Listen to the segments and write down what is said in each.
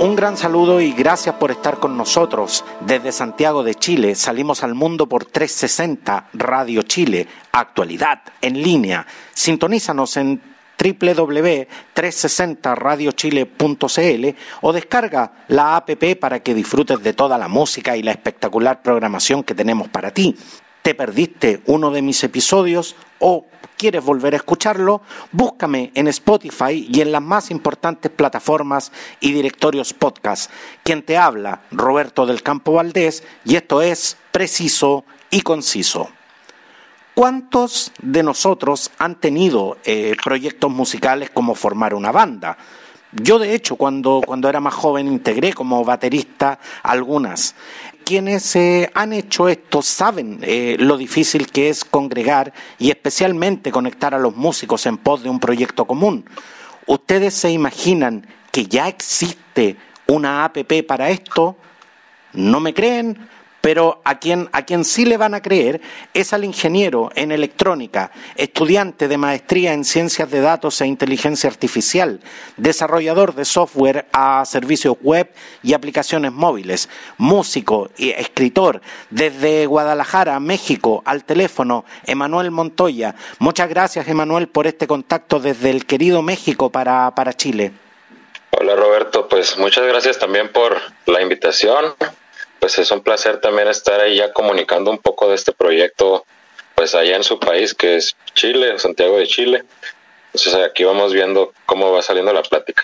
Un gran saludo y gracias por estar con nosotros. Desde Santiago de Chile salimos al mundo por 360 Radio Chile, actualidad en línea. Sintonízanos en www.360radiochile.cl o descarga la APP para que disfrutes de toda la música y la espectacular programación que tenemos para ti. ¿Te perdiste uno de mis episodios o quieres volver a escucharlo? Búscame en Spotify y en las más importantes plataformas y directorios podcast. Quien te habla, Roberto del Campo Valdés, y esto es preciso y conciso. ¿Cuántos de nosotros han tenido eh, proyectos musicales como formar una banda? Yo, de hecho, cuando, cuando era más joven, integré como baterista algunas quienes eh, han hecho esto saben eh, lo difícil que es congregar y especialmente conectar a los músicos en pos de un proyecto común. ¿Ustedes se imaginan que ya existe una APP para esto? ¿No me creen? Pero a quien, a quien sí le van a creer es al ingeniero en electrónica, estudiante de maestría en ciencias de datos e inteligencia artificial, desarrollador de software a servicios web y aplicaciones móviles, músico y escritor desde Guadalajara, México, al teléfono, Emanuel Montoya. Muchas gracias, Emanuel, por este contacto desde el querido México para, para Chile. Hola Roberto, pues muchas gracias también por la invitación pues es un placer también estar ahí ya comunicando un poco de este proyecto, pues allá en su país, que es Chile, Santiago de Chile. Entonces aquí vamos viendo cómo va saliendo la plática.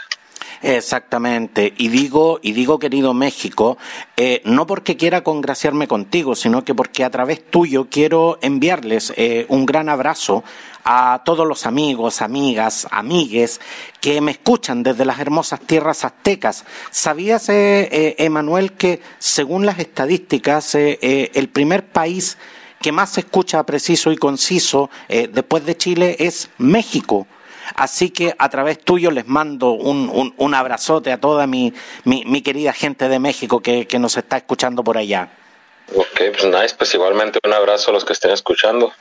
Exactamente. Y digo, y digo querido México, eh, no porque quiera congraciarme contigo, sino que porque a través tuyo quiero enviarles eh, un gran abrazo a todos los amigos, amigas, amigues que me escuchan desde las hermosas tierras aztecas. ¿Sabías, eh, Emanuel, que según las estadísticas, el primer país que más se escucha preciso y conciso después de Chile es México? Así que a través tuyo les mando un, un, abrazote a toda mi, mi, querida gente de México que, que nos está escuchando por allá. Ok, pues nice, pues igualmente un abrazo a los que estén escuchando.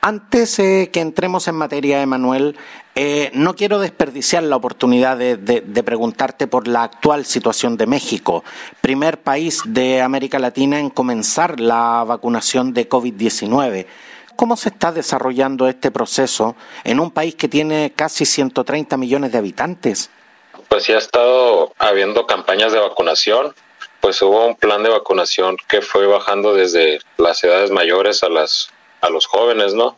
Antes eh, que entremos en materia, Emanuel, eh, no quiero desperdiciar la oportunidad de, de, preguntarte por la actual situación de México, primer país de América Latina en comenzar la vacunación de COVID-19. ¿Cómo se está desarrollando este proceso en un país que tiene casi 130 millones de habitantes? Pues sí ha estado habiendo campañas de vacunación, pues hubo un plan de vacunación que fue bajando desde las edades mayores a las a los jóvenes, ¿no?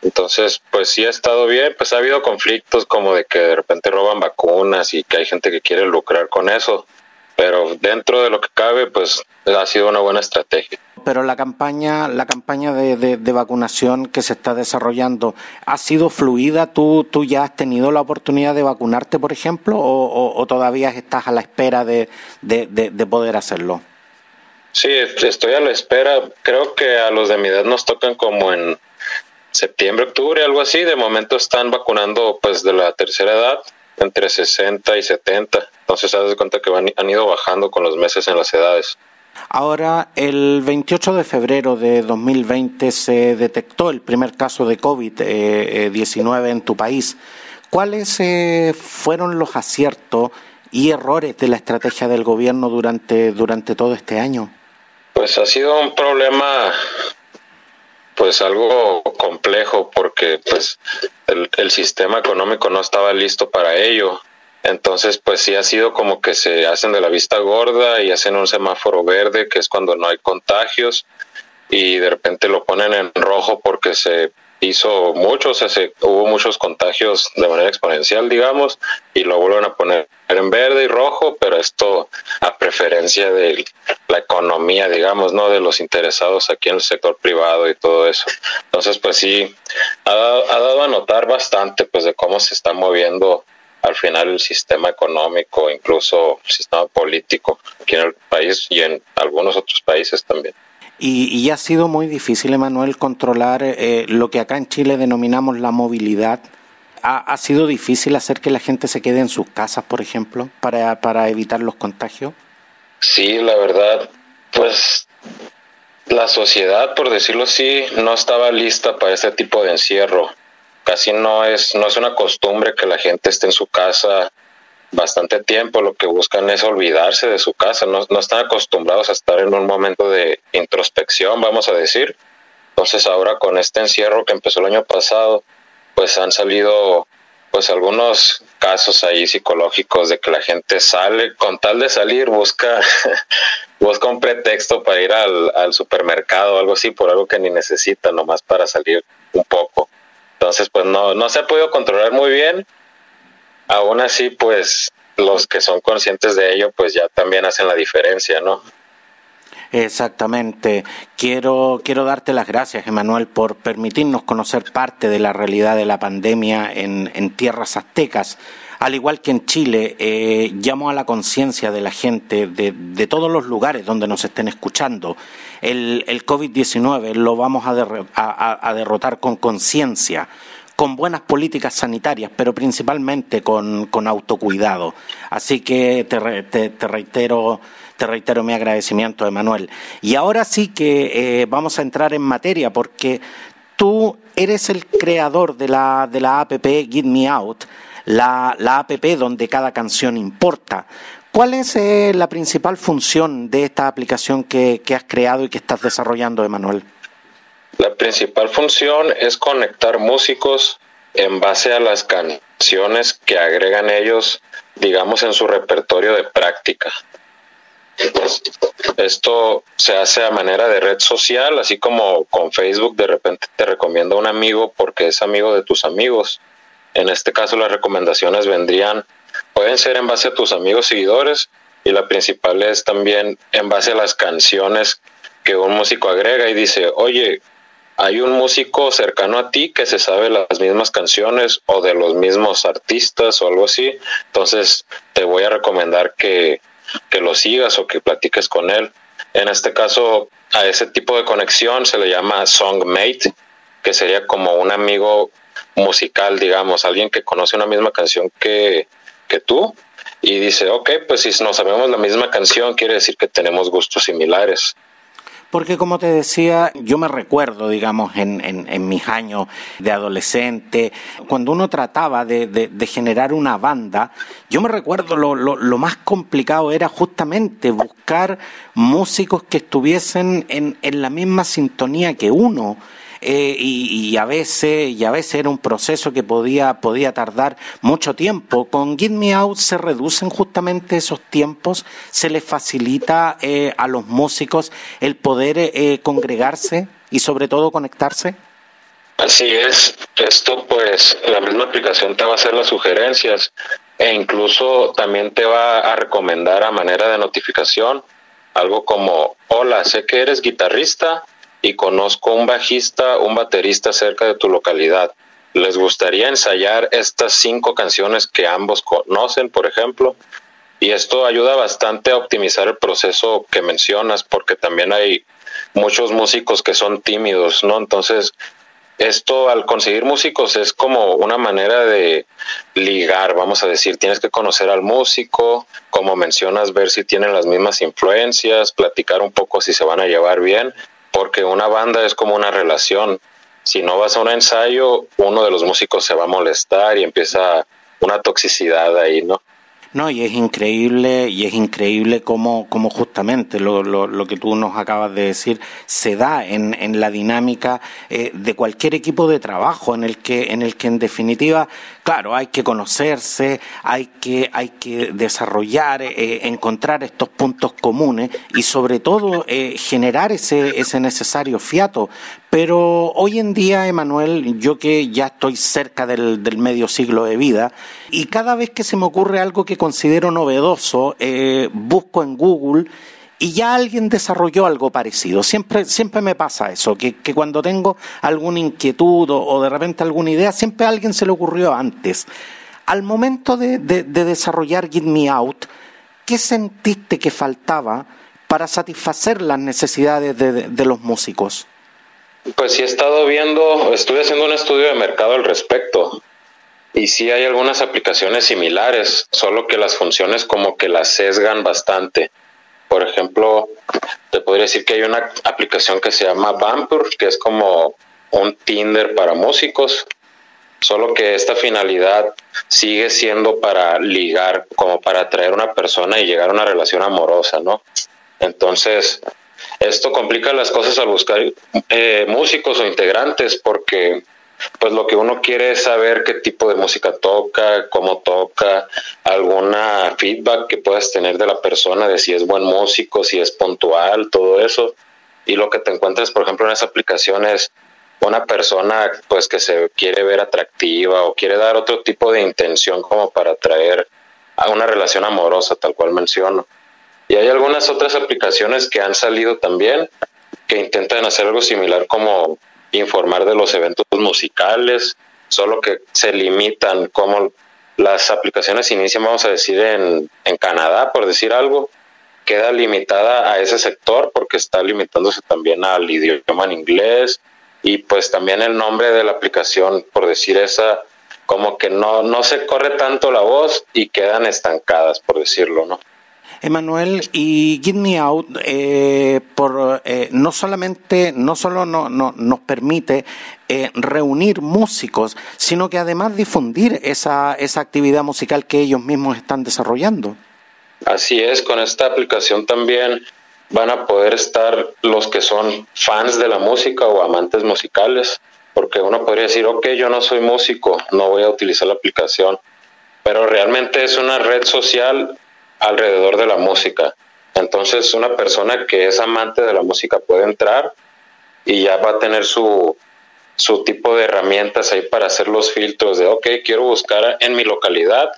Entonces, pues sí ha estado bien, pues ha habido conflictos como de que de repente roban vacunas y que hay gente que quiere lucrar con eso, pero dentro de lo que cabe, pues ha sido una buena estrategia pero la campaña, la campaña de, vacunación que se está desarrollando, ¿ha sido fluida? ¿Tú, ¿Tú ya has tenido la oportunidad de vacunarte, por ejemplo, o, todavía estás a la espera de, poder hacerlo? Sí, estoy a la espera. Creo que a los de mi edad nos tocan como en septiembre, octubre, algo así. De momento están vacunando pues de la tercera edad, entre 60 y 70. Entonces, se das cuenta que han ido bajando con los meses en las edades. Ahora, el 28 de febrero de 2020 se detectó el primer caso de COVID-19 en tu país. ¿Cuáles eh, fueron los aciertos y errores de la estrategia del gobierno durante, durante todo este año? Pues ha sido un problema pues algo complejo porque pues el sistema económico no estaba listo para ello. Entonces, pues sí ha sido como que se hacen de la vista gorda y hacen un semáforo verde, que es cuando no hay contagios, y de repente lo ponen en rojo porque se hizo mucho, o sea, se, hubo muchos contagios de manera exponencial, digamos, y lo vuelven a poner en verde y rojo, pero esto a preferencia de la economía, digamos, ¿no? De los interesados aquí en el sector privado y todo eso. Entonces, pues sí, ha dado, ha dado a notar bastante, pues, de cómo se está moviendo al final el sistema económico, incluso el sistema político aquí en el país y en algunos otros países también. Y, ha sido muy difícil, Emanuel, controlar eh, lo que acá en Chile denominamos la movilidad. Ha, sido difícil hacer que la gente se quede en sus casas, por ejemplo, para, para evitar los contagios. Sí, la verdad, pues la sociedad, por decirlo así, no estaba lista para este tipo de encierro. Casi no es, no es una costumbre que la gente esté en su casa bastante tiempo, lo que buscan es olvidarse de su casa, no, no están acostumbrados a estar en un momento de introspección, vamos a decir. Entonces ahora con este encierro que empezó el año pasado, pues han salido pues algunos casos ahí psicológicos de que la gente sale, con tal de salir, busca, busca un pretexto para ir al, al supermercado o algo así, por algo que ni necesita, nomás para salir un poco. Entonces, pues no, no se ha podido controlar muy bien aún así, pues los que son conscientes de ello, pues ya también hacen la diferencia, ¿no? Exactamente. Quiero, quiero darte las gracias, Emanuel, por permitirnos conocer parte de la realidad de la pandemia en, en tierras aztecas. Al igual que en Chile, eh, llamo a la conciencia de la gente de, de, todos los lugares donde nos estén escuchando. El, el COVID-19 lo vamos a, a, a derrotar con conciencia con buenas políticas sanitarias, pero principalmente con, autocuidado. Así que te, te, reitero te reitero mi agradecimiento, Emanuel. Y ahora sí que eh, vamos a entrar en materia, porque tú eres el creador de la, de la app Get Me Out, la, la app donde cada canción importa. ¿Cuál es eh, la principal función de esta aplicación que, que has creado y que estás desarrollando, Emanuel? La principal función es conectar músicos en base a las canciones que agregan ellos, digamos, en su repertorio de práctica. Esto se hace a manera de red social, así como con Facebook de repente te recomienda un amigo porque es amigo de tus amigos. En este caso las recomendaciones vendrían, pueden ser en base a tus amigos seguidores y la principal es también en base a las canciones que un músico agrega y dice, oye, hay un músico cercano a ti que se sabe las mismas canciones o de los mismos artistas o algo así, entonces te voy a recomendar que, que lo sigas o que platiques con él. En este caso, a ese tipo de conexión se le llama songmate, que sería como un amigo musical, digamos, alguien que conoce una misma canción que, que tú y dice, ok, pues si nos sabemos la misma canción, quiere decir que tenemos gustos similares. Porque como te decía, yo me recuerdo, digamos, en, en, mis años de adolescente, cuando uno trataba de, de, generar una banda, yo me recuerdo lo, lo, lo, más complicado era justamente buscar músicos que estuviesen en, en la misma sintonía que uno eh, y, a veces y a veces era un proceso que podía podía tardar mucho tiempo. Con Get Me Out se reducen justamente esos tiempos, se les facilita eh, a los músicos el poder eh, congregarse y sobre todo conectarse. Así es, esto pues la misma aplicación te va a hacer las sugerencias e incluso también te va a recomendar a manera de notificación algo como, hola, sé que eres guitarrista, y conozco un bajista, un baterista cerca de tu localidad. ¿Les gustaría ensayar estas cinco canciones que ambos conocen, por ejemplo? Y esto ayuda bastante a optimizar el proceso que mencionas, porque también hay muchos músicos que son tímidos, ¿no? Entonces, esto al conseguir músicos es como una manera de ligar, vamos a decir, tienes que conocer al músico, como mencionas, ver si tienen las mismas influencias, platicar un poco si se van a llevar bien porque una banda es como una relación. Si no vas a un ensayo, uno de los músicos se va a molestar y empieza una toxicidad ahí, ¿no? No, y es increíble, y es increíble cómo, cómo justamente lo, lo, lo, que tú nos acabas de decir se da en, en la dinámica eh, de cualquier equipo de trabajo en el que, en el que en definitiva, claro, hay que conocerse, hay que, hay que desarrollar, eh, encontrar estos puntos comunes y sobre todo eh, generar ese, ese necesario fiato. Pero hoy en día, Emanuel, yo que ya estoy cerca del, del medio siglo de vida, y cada vez que se me ocurre algo que considero novedoso, eh, busco en Google y ya alguien desarrolló algo parecido. Siempre, siempre me pasa eso, que, que cuando tengo alguna inquietud o, de repente alguna idea, siempre a alguien se le ocurrió antes. Al momento de, de, de desarrollar Get Me Out, ¿qué sentiste que faltaba para satisfacer las necesidades de, los músicos? Pues sí he estado viendo, estuve haciendo un estudio de mercado al respecto y sí hay algunas aplicaciones similares, solo que las funciones como que las sesgan bastante. Por ejemplo, te podría decir que hay una aplicación que se llama Vampur, que es como un Tinder para músicos, solo que esta finalidad sigue siendo para ligar, como para atraer a una persona y llegar a una relación amorosa, ¿no? Entonces, esto complica las cosas al buscar eh, músicos o integrantes porque pues lo que uno quiere es saber qué tipo de música toca, cómo toca, alguna feedback que puedas tener de la persona de si es buen músico, si es puntual, todo eso. Y lo que te encuentras, por ejemplo, en esa aplicación es una persona pues que se quiere ver atractiva o quiere dar otro tipo de intención como para atraer a una relación amorosa, tal cual menciono. Y hay algunas otras aplicaciones que han salido también que intentan hacer algo similar como informar de los eventos musicales, solo que se limitan como las aplicaciones inician, vamos a decir, en, en Canadá, por decir algo, queda limitada a ese sector porque está limitándose también al idioma en inglés y pues también el nombre de la aplicación, por decir esa, como que no, no se corre tanto la voz y quedan estancadas, por decirlo, ¿no? Emanuel, y Get Me Out eh, por, eh, no solamente, no solo no, nos permite eh, reunir músicos, sino que además difundir esa, esa actividad musical que ellos mismos están desarrollando. Así es, con esta aplicación también van a poder estar los que son fans de la música o amantes musicales, porque uno podría decir, ok, yo no soy músico, no voy a utilizar la aplicación, pero realmente es una red social alrededor de la música. Entonces una persona que es amante de la música puede entrar y ya va a tener su, su tipo de herramientas ahí para hacer los filtros de, ok, quiero buscar en mi localidad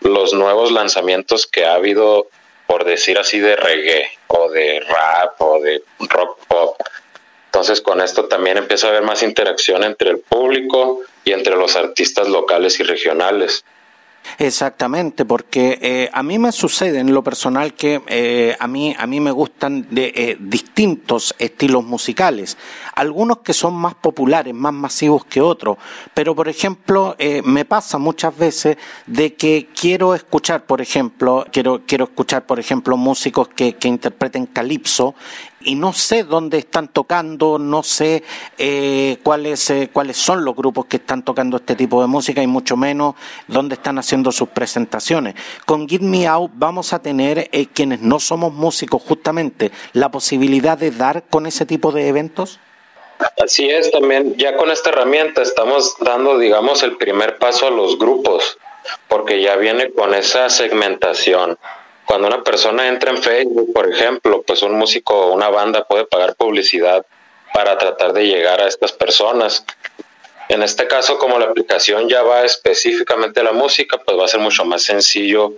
los nuevos lanzamientos que ha habido, por decir así, de reggae o de rap o de rock pop. Entonces con esto también empieza a haber más interacción entre el público y entre los artistas locales y regionales. Exactamente, porque eh, a mí me sucede en lo personal que eh, a mí a mí me gustan de eh, distintos estilos musicales, algunos que son más populares, más masivos que otros, pero por ejemplo me pasa muchas veces de que quiero escuchar, por ejemplo, quiero quiero escuchar, por ejemplo, músicos que, que interpreten calipso y no sé dónde están tocando, no sé eh, cuáles, eh, cuáles son los grupos que están tocando este tipo de música y mucho menos dónde están haciendo sus presentaciones. Con Give Me Out vamos a tener eh, quienes no somos músicos justamente la posibilidad de dar con ese tipo de eventos. Así es, también ya con esta herramienta estamos dando, digamos, el primer paso a los grupos, porque ya viene con esa segmentación cuando una persona entra en Facebook, por ejemplo, pues un músico o una banda puede pagar publicidad para tratar de llegar a estas personas. En este caso, como la aplicación ya va específicamente a la música, pues va a ser mucho más sencillo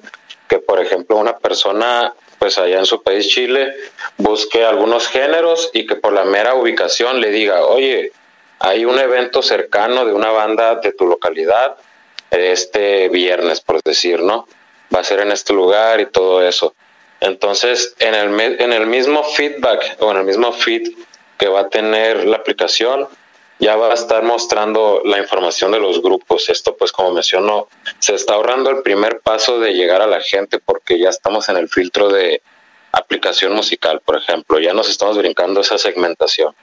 que, por ejemplo, una persona, pues allá en su país, Chile, busque algunos géneros y que por la mera ubicación le diga, oye, hay un evento cercano de una banda de tu localidad este viernes, por decir, ¿no? va a ser en este lugar y todo eso. Entonces, en el, en el mismo feedback o en el mismo feed que va a tener la aplicación, ya va a estar mostrando la información de los grupos. Esto, pues, como mencionó, se está ahorrando el primer paso de llegar a la gente porque ya estamos en el filtro de aplicación musical, por ejemplo. Ya nos estamos brincando esa segmentación.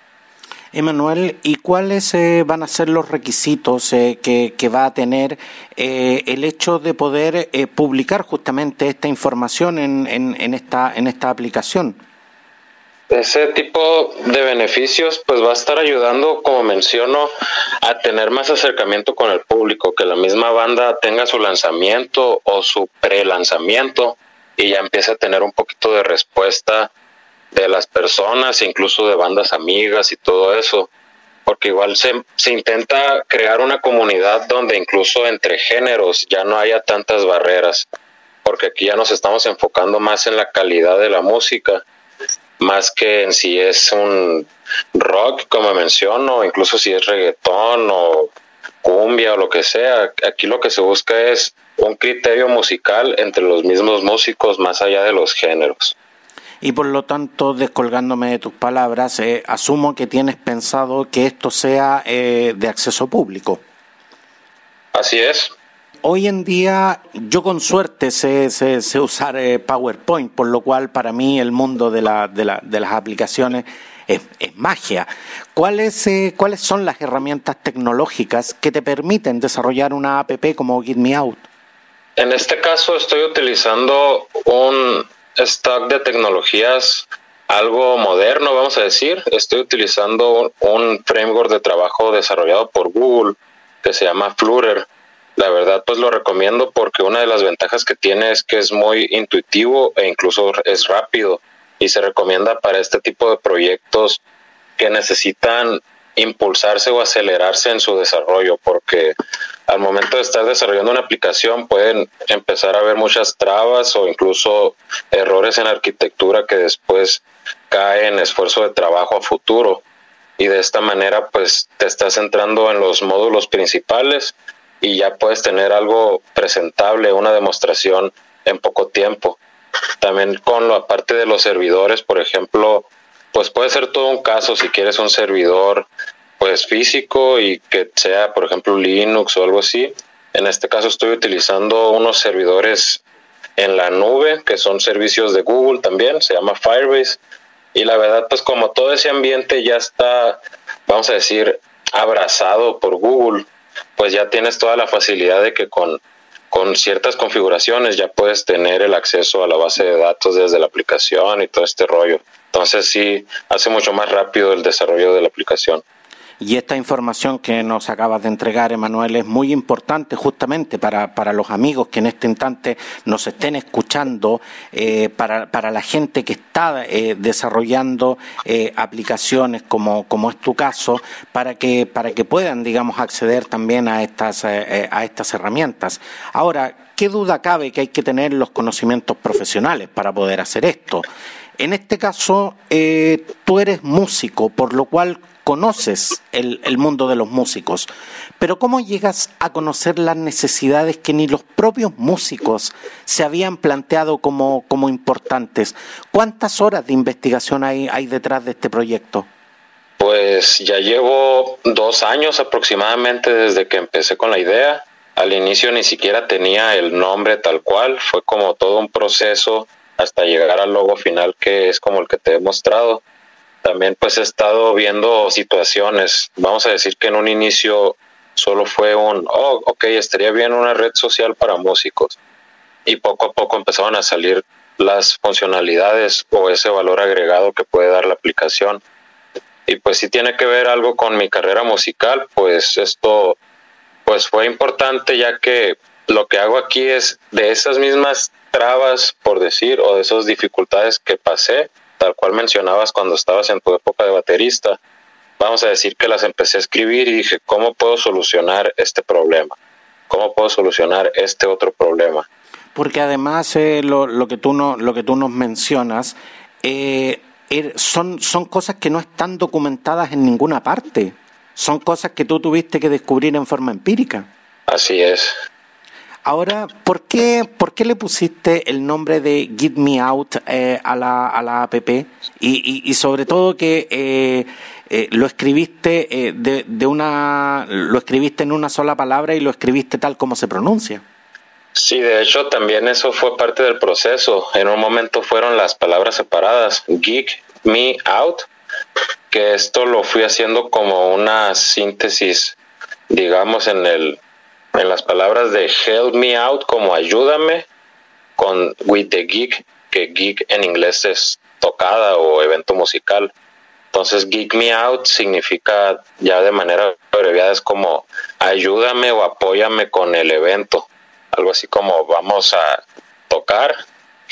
Emanuel, ¿y cuáles eh, van a ser los requisitos eh, que, va a tener eh, el hecho de poder publicar justamente esta información en, en, esta, en esta aplicación? Ese tipo de beneficios pues va a estar ayudando, como menciono, a tener más acercamiento con el público, que la misma banda tenga su lanzamiento o su pre-lanzamiento y ya empiece a tener un poquito de respuesta de las personas, incluso de bandas amigas y todo eso, porque igual se, se intenta crear una comunidad donde incluso entre géneros ya no haya tantas barreras, porque aquí ya nos estamos enfocando más en la calidad de la música, más que en si es un rock, como menciono, incluso si es reggaetón o cumbia o lo que sea. Aquí lo que se busca es un criterio musical entre los mismos músicos más allá de los géneros. y por lo tanto, descolgándome de tus palabras, eh, asumo que tienes pensado que esto sea eh, de acceso público. Así es. Hoy en día yo con suerte sé, sé, usar eh, PowerPoint, por lo cual para mí el mundo de, la, de, la, de las aplicaciones es, magia. ¿Cuáles, ¿Cuáles son las herramientas tecnológicas que te permiten desarrollar una app como Get Me Out? En este caso estoy utilizando un stock de tecnologías algo moderno, vamos a decir. Estoy utilizando un, framework de trabajo desarrollado por Google que se llama Flutter. La verdad, pues lo recomiendo porque una de las ventajas que tiene es que es muy intuitivo e incluso es rápido y se recomienda para este tipo de proyectos que necesitan impulsarse o acelerarse en su desarrollo, porque al momento de estar desarrollando una aplicación pueden empezar a haber muchas trabas o incluso errores en arquitectura que después caen esfuerzo de trabajo a futuro. Y de esta manera, pues te estás centrando en los módulos principales y ya puedes tener algo presentable, una demostración en poco tiempo. También con la parte de los servidores, por ejemplo, pues puede ser todo un caso si quieres un servidor pues físico y que sea por ejemplo Linux o algo así. En este caso estoy utilizando unos servidores en la nube que son servicios de Google también, se llama Firebase y la verdad pues como todo ese ambiente ya está vamos a decir abrazado por Google, pues ya tienes toda la facilidad de que con con ciertas configuraciones ya puedes tener el acceso a la base de datos desde la aplicación y todo este rollo. Entonces sí hace mucho más rápido el desarrollo de la aplicación. Y esta información que nos acabas de entregar, Emanuel, es muy importante justamente para, los amigos que en este instante nos estén escuchando, eh, para, para, la gente que está eh, desarrollando eh, aplicaciones como, como es tu caso, para que, para que puedan, digamos, acceder también a estas, a estas herramientas. Ahora, ¿qué duda cabe que hay que tener los conocimientos profesionales para poder hacer esto? En este caso, eh, tú eres músico, por lo cual conoces el, mundo de los músicos, pero ¿cómo llegas a conocer las necesidades que ni los propios músicos se habían planteado como, como importantes? ¿Cuántas horas de investigación hay, hay detrás de este proyecto? Pues ya llevo dos años aproximadamente desde que empecé con la idea. Al inicio ni siquiera tenía el nombre tal cual, fue como todo un proceso hasta llegar al logo final que es como el que te he mostrado. También pues he estado viendo situaciones, vamos a decir que en un inicio solo fue un, oh, ok, estaría bien una red social para músicos. Y poco a poco empezaron a salir las funcionalidades o ese valor agregado que puede dar la aplicación. Y pues si tiene que ver algo con mi carrera musical, pues esto pues fue importante ya que lo que hago aquí es de esas mismas trabas, por decir, o de esas dificultades que pasé, tal cual mencionabas cuando estabas en tu época de baterista, vamos a decir que las empecé a escribir y dije, ¿cómo puedo solucionar este problema? ¿Cómo puedo solucionar este otro problema? Porque además eh, lo, lo, que tú no, lo que tú nos mencionas eh, er, son, son cosas que no están documentadas en ninguna parte. Son cosas que tú tuviste que descubrir en forma empírica. Así es. Ahora, ¿por qué, ¿por qué le pusiste el nombre de Get Me Out eh, a, la, a la app? Y, y, sobre todo que eh, eh, lo escribiste de, de, una, lo escribiste en una sola palabra y lo escribiste tal como se pronuncia. Sí, de hecho también eso fue parte del proceso. En un momento fueron las palabras separadas, Geek Me Out, que esto lo fui haciendo como una síntesis, digamos, en el en las palabras de Help Me Out como ayúdame con With the Geek, que geek en inglés es tocada o evento musical. Entonces Geek Me Out significa ya de manera abreviada es como ayúdame o apóyame con el evento. Algo así como vamos a tocar,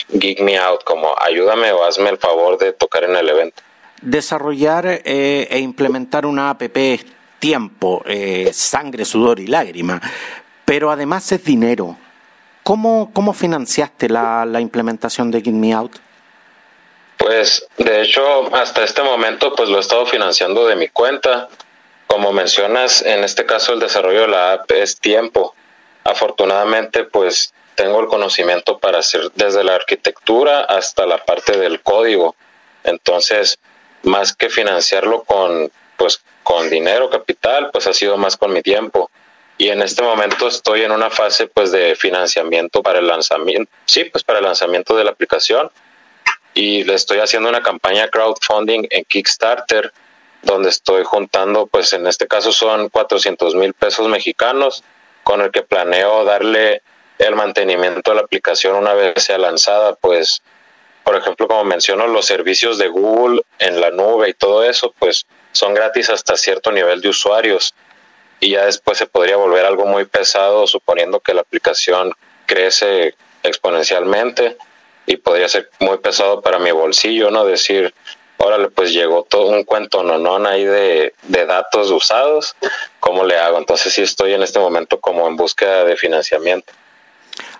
Geek Me Out, como ayúdame o hazme el favor de tocar en el evento. Desarrollar eh, e implementar una app tiempo, eh, sangre, sudor y lágrima, pero además es dinero. ¿Cómo, cómo financiaste la, implementación de Get Me Out? Pues de hecho hasta este momento pues lo he estado financiando de mi cuenta. Como mencionas, en este caso el desarrollo de la app es tiempo. Afortunadamente pues tengo el conocimiento para hacer desde la arquitectura hasta la parte del código. Entonces, más que financiarlo con, pues, con dinero, capital, pues ha sido más con mi tiempo. Y en este momento estoy en una fase, pues, de financiamiento para el lanzamiento, sí, pues, para el lanzamiento de la aplicación. Y le estoy haciendo una campaña crowdfunding en Kickstarter, donde estoy juntando, pues, en este caso son 400 mil pesos mexicanos, con el que planeo darle el mantenimiento de la aplicación una vez sea lanzada, pues por ejemplo, como menciono, los servicios de Google en la nube y todo eso, pues son gratis hasta cierto nivel de usuarios y ya después se podría volver algo muy pesado suponiendo que la aplicación crece exponencialmente y podría ser muy pesado para mi bolsillo, ¿no? Decir, órale, pues llegó todo un cuento no ahí de, de datos usados, ¿cómo le hago? Entonces sí estoy en este momento como en búsqueda de financiamiento.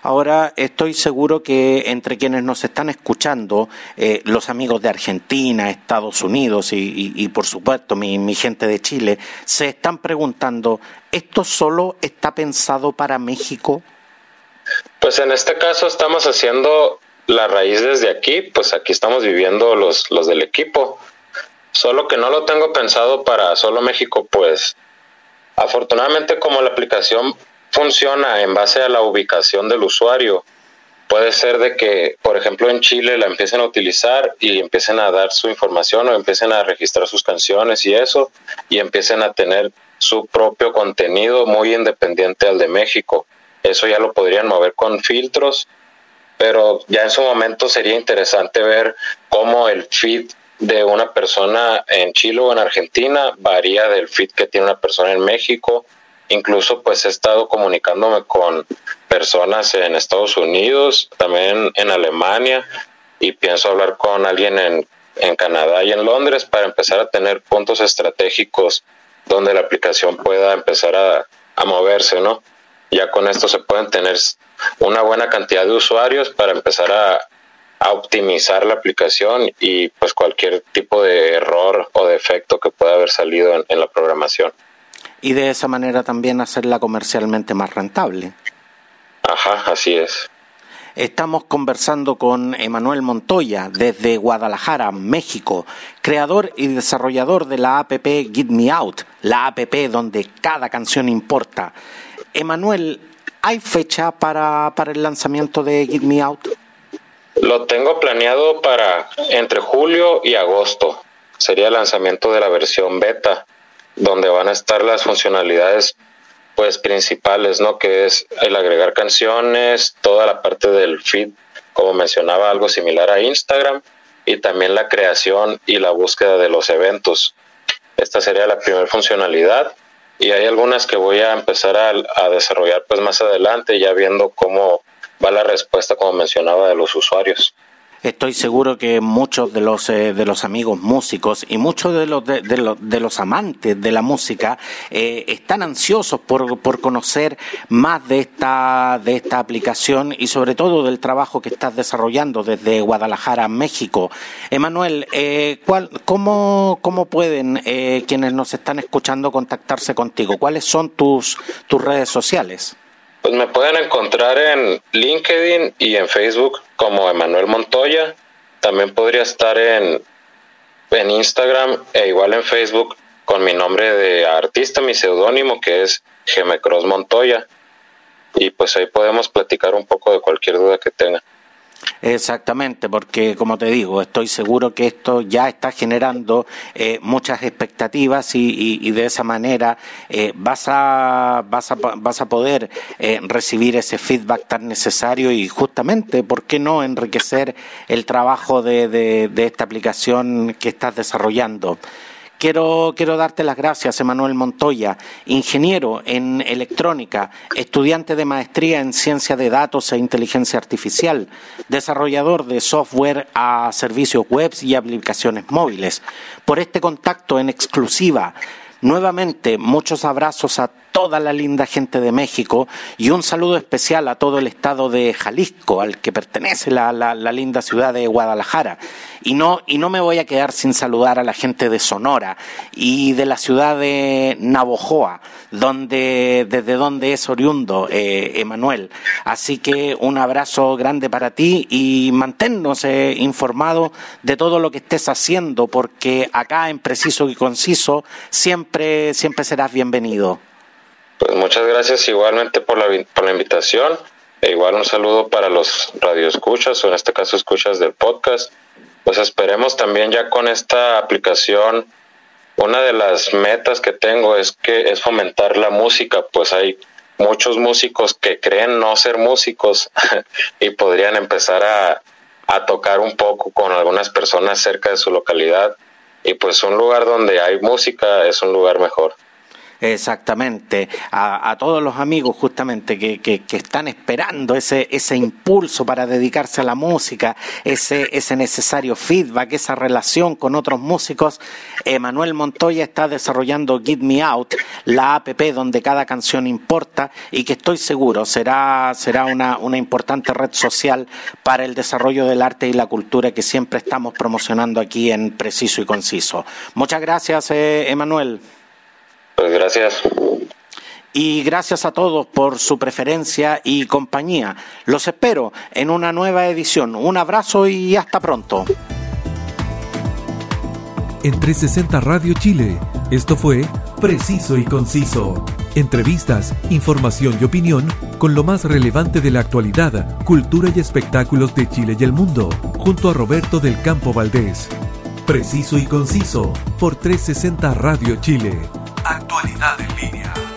Ahora estoy seguro que entre quienes nos están escuchando, eh, los amigos de Argentina, Estados Unidos y, por supuesto mi, gente de Chile, se están preguntando, ¿esto solo está pensado para México? Pues en este caso estamos haciendo la raíz desde aquí, pues aquí estamos viviendo los, los del equipo. Solo que no lo tengo pensado para solo México, pues afortunadamente como la aplicación funciona en base a la ubicación del usuario. Puede ser de que, por ejemplo, en Chile la empiecen a utilizar y empiecen a dar su información o empiecen a registrar sus canciones y eso, y empiecen a tener su propio contenido muy independiente al de México. Eso ya lo podrían mover con filtros, pero ya en su momento sería interesante ver cómo el feed de una persona en Chile o en Argentina varía del feed que tiene una persona en México Incluso pues he estado comunicándome con personas en Estados Unidos, también en Alemania y pienso hablar con alguien en, en Canadá y en Londres para empezar a tener puntos estratégicos donde la aplicación pueda empezar a, moverse, ¿no? Ya con esto se pueden tener una buena cantidad de usuarios para empezar a optimizar la aplicación y pues cualquier tipo de error o defecto que pueda haber salido en la programación y de esa manera también hacerla comercialmente más rentable. Ajá, así es. Estamos conversando con Emanuel Montoya desde Guadalajara, México, creador y desarrollador de la APP Get Me Out, la APP donde cada canción importa. Emanuel, ¿hay fecha para, para el lanzamiento de Get Me Out? Lo tengo planeado para entre julio y agosto. Sería el lanzamiento de la versión beta donde van a estar las funcionalidades pues principales, ¿no? Que es el agregar canciones, toda la parte del feed, como mencionaba, algo similar a Instagram, y también la creación y la búsqueda de los eventos. Esta sería la primera funcionalidad y hay algunas que voy a empezar a, desarrollar pues más adelante, ya viendo cómo va la respuesta, como mencionaba, de los usuarios. Estoy seguro que muchos de los, eh, de los amigos músicos y muchos de los, de, los, de los amantes de la música eh, están ansiosos por, por conocer más de esta, de esta aplicación y sobre todo del trabajo que estás desarrollando desde Guadalajara, México. Emanuel, eh, ¿cuál, cómo, ¿cómo pueden quienes nos están escuchando contactarse contigo? ¿Cuáles son tus, tus redes sociales? Pues me pueden encontrar en LinkedIn y en Facebook como Emanuel Montoya. También podría estar en, en Instagram e igual en Facebook con mi nombre de artista, mi seudónimo que es Gemecross Montoya. Y pues ahí podemos platicar un poco de cualquier duda que tengan. Exactamente, porque como te digo, estoy seguro que esto ya está generando eh, muchas expectativas y, de esa manera eh, vas, a, vas, a, vas a poder eh, recibir ese feedback tan necesario y justamente, ¿por qué no enriquecer el trabajo de, de esta aplicación que estás desarrollando? Quiero, darte las gracias, Emanuel Montoya, ingeniero en electrónica, estudiante de maestría en ciencia de datos e inteligencia artificial, desarrollador de software a servicios web y aplicaciones móviles. Por este contacto en exclusiva, nuevamente muchos abrazos a toda la linda gente de México y un saludo especial a todo el estado de Jalisco, al que pertenece la, linda ciudad de Guadalajara. Y no, y no me voy a quedar sin saludar a la gente de Sonora y de la ciudad de Navojoa donde, desde donde es oriundo eh, Emanuel. Así que un abrazo grande para ti y manténnos eh, informados de todo lo que estés haciendo, porque acá en Preciso y Conciso siempre, siempre serás bienvenido. Pues muchas gracias igualmente por la, invitación. E igual un saludo para los radioescuchas o en este caso escuchas del podcast. Pues esperemos también ya con esta aplicación una de las metas que tengo es que es fomentar la música, pues hay muchos músicos que creen no ser músicos y podrían empezar a tocar un poco con algunas personas cerca de su localidad y pues un lugar donde hay música es un lugar mejor. Exactamente, a, todos los amigos justamente que, que, están esperando ese, ese impulso para dedicarse a la música, ese, ese necesario feedback, esa relación con otros músicos, Emanuel Montoya está desarrollando Get Me Out, la app donde cada canción importa y que estoy seguro será, será una, una importante red social para el desarrollo del arte y la cultura que siempre estamos promocionando aquí en Preciso y Conciso. Muchas gracias, eh, Emanuel. Pues gracias. Y gracias a todos por su preferencia y compañía. Los espero en una nueva edición. Un abrazo y hasta pronto. En 360 Radio Chile, esto fue Preciso y Conciso. Entrevistas, información y opinión con lo más relevante de la actualidad, cultura y espectáculos de Chile y el mundo, junto a Roberto del Campo Valdés. Preciso y Conciso por 360 Radio Chile. Actualidad en línea.